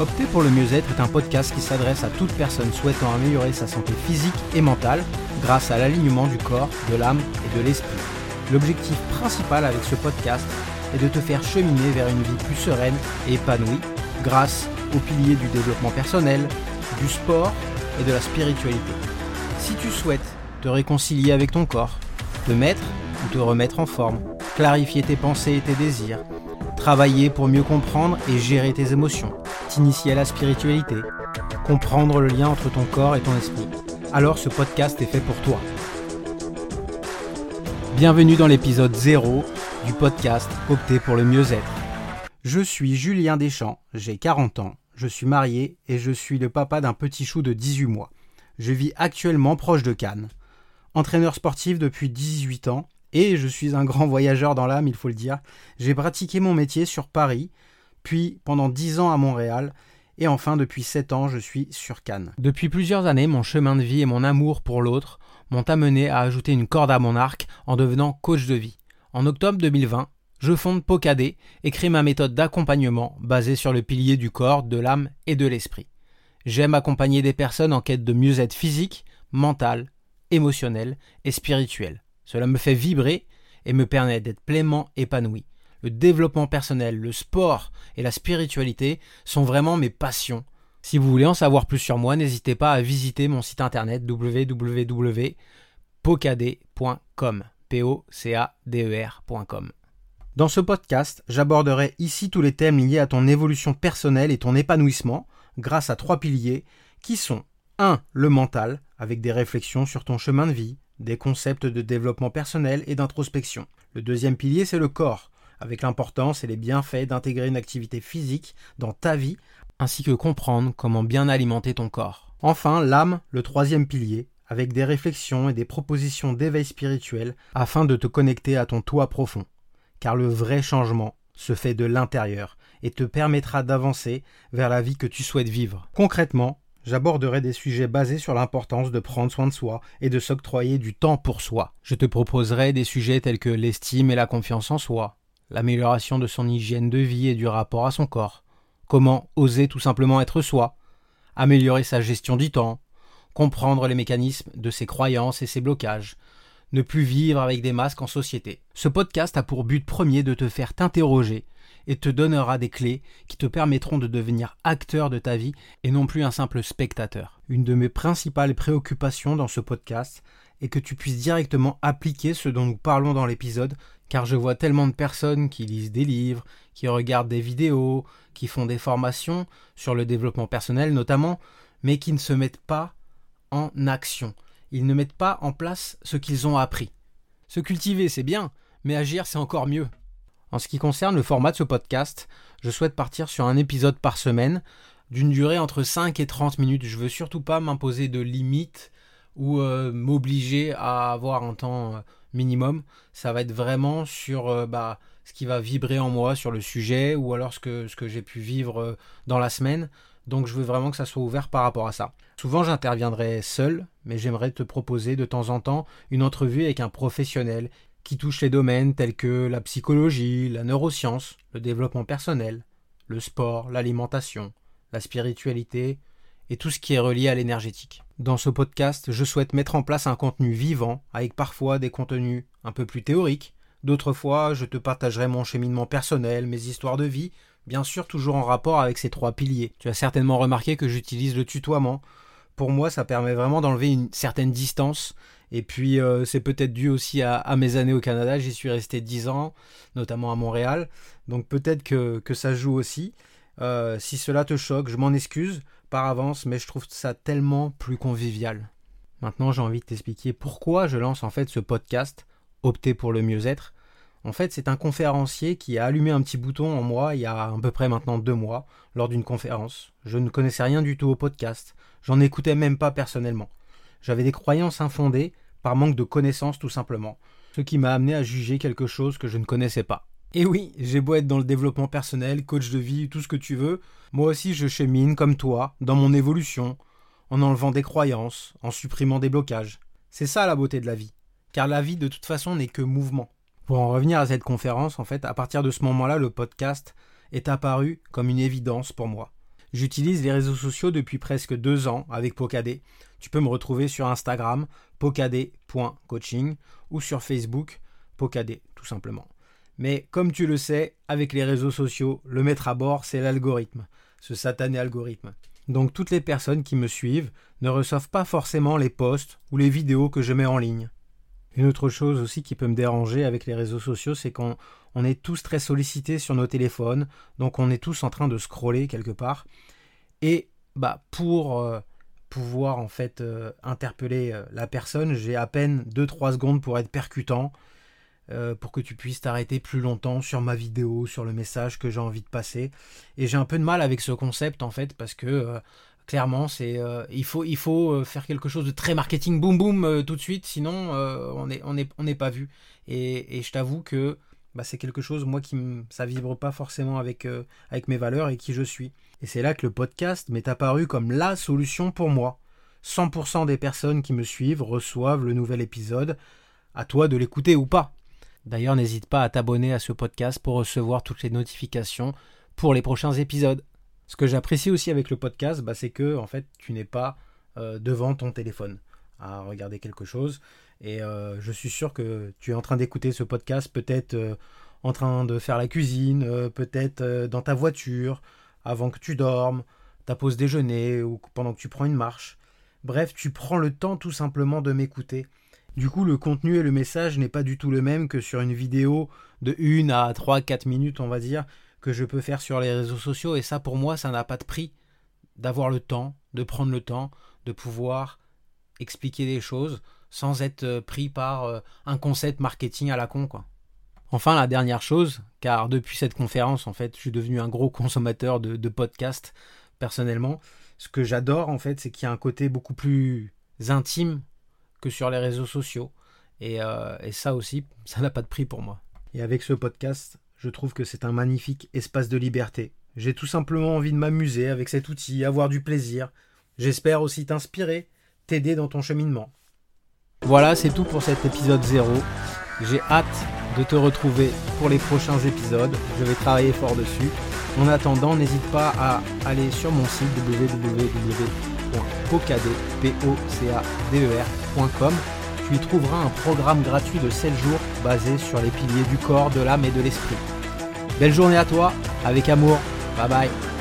Opter pour le mieux-être est un podcast qui s'adresse à toute personne souhaitant améliorer sa santé physique et mentale grâce à l'alignement du corps, de l'âme et de l'esprit. L'objectif principal avec ce podcast est de te faire cheminer vers une vie plus sereine et épanouie grâce aux piliers du développement personnel, du sport et de la spiritualité. Si tu souhaites te réconcilier avec ton corps, te mettre ou te remettre en forme, clarifier tes pensées et tes désirs, travailler pour mieux comprendre et gérer tes émotions, t'initier à la spiritualité, comprendre le lien entre ton corps et ton esprit, alors ce podcast est fait pour toi. Bienvenue dans l'épisode 0 du podcast Opter pour le mieux-être. Je suis Julien Deschamps, j'ai 40 ans, je suis marié et je suis le papa d'un petit chou de 18 mois. Je vis actuellement proche de Cannes. Entraîneur sportif depuis 18 ans et je suis un grand voyageur dans l'âme, il faut le dire. J'ai pratiqué mon métier sur Paris, puis pendant 10 ans à Montréal et enfin depuis 7 ans je suis sur Cannes. Depuis plusieurs années, mon chemin de vie et mon amour pour l'autre m'ont amené à ajouter une corde à mon arc en devenant coach de vie. En octobre 2020, je fonde Pocadé et crée ma méthode d'accompagnement basée sur le pilier du corps, de l'âme et de l'esprit. J'aime accompagner des personnes en quête de mieux-être physique, mental, émotionnel et spirituel. Cela me fait vibrer et me permet d'être pleinement épanoui. Le développement personnel, le sport et la spiritualité sont vraiment mes passions. Si vous voulez en savoir plus sur moi, n'hésitez pas à visiter mon site internet -D -E dans ce podcast, j'aborderai ici tous les thèmes liés à ton évolution personnelle et ton épanouissement grâce à trois piliers qui sont 1. Le mental, avec des réflexions sur ton chemin de vie, des concepts de développement personnel et d'introspection. Le deuxième pilier, c'est le corps, avec l'importance et les bienfaits d'intégrer une activité physique dans ta vie, ainsi que comprendre comment bien alimenter ton corps. Enfin, l'âme, le troisième pilier, avec des réflexions et des propositions d'éveil spirituel afin de te connecter à ton toit profond car le vrai changement se fait de l'intérieur et te permettra d'avancer vers la vie que tu souhaites vivre. Concrètement, j'aborderai des sujets basés sur l'importance de prendre soin de soi et de s'octroyer du temps pour soi. Je te proposerai des sujets tels que l'estime et la confiance en soi, l'amélioration de son hygiène de vie et du rapport à son corps, comment oser tout simplement être soi, améliorer sa gestion du temps, comprendre les mécanismes de ses croyances et ses blocages, ne plus vivre avec des masques en société. Ce podcast a pour but premier de te faire t'interroger et te donnera des clés qui te permettront de devenir acteur de ta vie et non plus un simple spectateur. Une de mes principales préoccupations dans ce podcast est que tu puisses directement appliquer ce dont nous parlons dans l'épisode, car je vois tellement de personnes qui lisent des livres, qui regardent des vidéos, qui font des formations sur le développement personnel notamment, mais qui ne se mettent pas en action ils ne mettent pas en place ce qu'ils ont appris. Se cultiver, c'est bien, mais agir, c'est encore mieux. En ce qui concerne le format de ce podcast, je souhaite partir sur un épisode par semaine, d'une durée entre 5 et 30 minutes. Je veux surtout pas m'imposer de limites ou euh, m'obliger à avoir un temps euh, minimum. Ça va être vraiment sur euh, bah, ce qui va vibrer en moi sur le sujet ou alors ce que, ce que j'ai pu vivre dans la semaine. Donc je veux vraiment que ça soit ouvert par rapport à ça. Souvent j'interviendrai seul, mais j'aimerais te proposer de temps en temps une entrevue avec un professionnel qui touche les domaines tels que la psychologie, la neuroscience, le développement personnel, le sport, l'alimentation, la spiritualité et tout ce qui est relié à l'énergétique. Dans ce podcast, je souhaite mettre en place un contenu vivant avec parfois des contenus un peu plus théoriques, d'autres fois je te partagerai mon cheminement personnel, mes histoires de vie bien sûr toujours en rapport avec ces trois piliers. Tu as certainement remarqué que j'utilise le tutoiement. Pour moi, ça permet vraiment d'enlever une certaine distance. Et puis, euh, c'est peut-être dû aussi à, mes années au Canada. J'y suis resté 10 ans, notamment à Montréal. Donc peut-être que, ça joue aussi. Euh, si cela te choque, je m'en excuse par avance, mais je trouve ça tellement plus convivial. Maintenant, j'ai envie de t'expliquer pourquoi je lance en fait ce podcast, Opter pour le mieux-être. En fait, c'est un conférencier qui a allumé un petit bouton en moi il y a à peu près maintenant deux mois, lors d'une conférence. Je ne connaissais rien du tout au podcast, j'en écoutais même pas personnellement. J'avais des croyances infondées, par manque de connaissances tout simplement, ce qui m'a amené à juger quelque chose que je ne connaissais pas. Et oui, j'ai beau être dans le développement personnel, coach de vie, tout ce que tu veux, moi aussi je chemine comme toi, dans mon évolution, en enlevant des croyances, en supprimant des blocages. C'est ça la beauté de la vie. Car la vie de toute façon n'est que mouvement. Pour en revenir à cette conférence, en fait, à partir de ce moment-là, le podcast est apparu comme une évidence pour moi. J'utilise les réseaux sociaux depuis presque deux ans avec Pocadé. Tu peux me retrouver sur Instagram, pocadé.coaching ou sur Facebook, Pocadé, tout simplement. Mais comme tu le sais, avec les réseaux sociaux, le maître à bord, c'est l'algorithme, ce satané algorithme. Donc toutes les personnes qui me suivent ne reçoivent pas forcément les posts ou les vidéos que je mets en ligne. Une autre chose aussi qui peut me déranger avec les réseaux sociaux, c'est qu'on est tous très sollicités sur nos téléphones, donc on est tous en train de scroller quelque part. Et bah pour euh, pouvoir en fait euh, interpeller euh, la personne, j'ai à peine 2-3 secondes pour être percutant, pour que tu puisses t'arrêter plus longtemps sur ma vidéo, sur le message que j'ai envie de passer. Et j'ai un peu de mal avec ce concept en fait parce que Clairement, c'est euh, il faut il faut euh, faire quelque chose de très marketing boum boum euh, tout de suite, sinon on n'est pas vu. Et, je t'avoue que bah, c'est quelque chose moi qui ça vibre pas forcément avec avec mes valeurs et qui je suis. Et c'est là que le podcast m'est apparu comme la solution pour moi. 100% des personnes qui me suivent reçoivent le nouvel épisode. À toi de l'écouter ou pas. D'ailleurs, n'hésite pas à t'abonner à ce podcast pour recevoir toutes les notifications pour les prochains épisodes. Ce que j'apprécie aussi avec le podcast, bah, c'est que en fait, tu n'es pas euh, devant ton téléphone à regarder quelque chose. Et euh, je suis sûr que tu es en train d'écouter ce podcast, peut-être euh, en train de faire la cuisine, peut-être dans ta voiture, avant que tu dormes, ta pause déjeuner ou pendant que tu prends une marche. Bref, tu prends le temps tout simplement de m'écouter. Du coup, le contenu et le message n'est pas du tout le même que sur une vidéo de 1 à 3-4 minutes, on va dire, que je peux faire sur les réseaux sociaux. Et ça, pour moi, ça n'a pas de prix d'avoir le temps, de prendre le temps, de pouvoir expliquer des choses sans être euh, pris par euh, un concept marketing à la con, quoi. Enfin, la dernière chose, car depuis cette conférence, en fait, je suis devenu un gros consommateur de, podcasts, personnellement. Ce que j'adore, en fait, c'est qu'il y a un côté beaucoup plus intime que sur les réseaux sociaux. Et, euh, et ça aussi, ça n'a pas de prix pour moi. Et avec ce podcast, je trouve que c'est un magnifique espace de liberté. J'ai tout simplement envie de m'amuser avec cet outil, avoir du plaisir. J'espère aussi t'inspirer, t'aider dans ton cheminement. Voilà, c'est tout pour cet épisode 0. J'ai hâte de te retrouver pour les prochains épisodes. Je vais travailler fort dessus. En attendant, n'hésite pas à aller sur mon site www.pocader.com tu y trouveras un programme gratuit de 7 jours basé sur les piliers du corps, de l'âme et de l'esprit. Belle journée à toi, avec amour, bye bye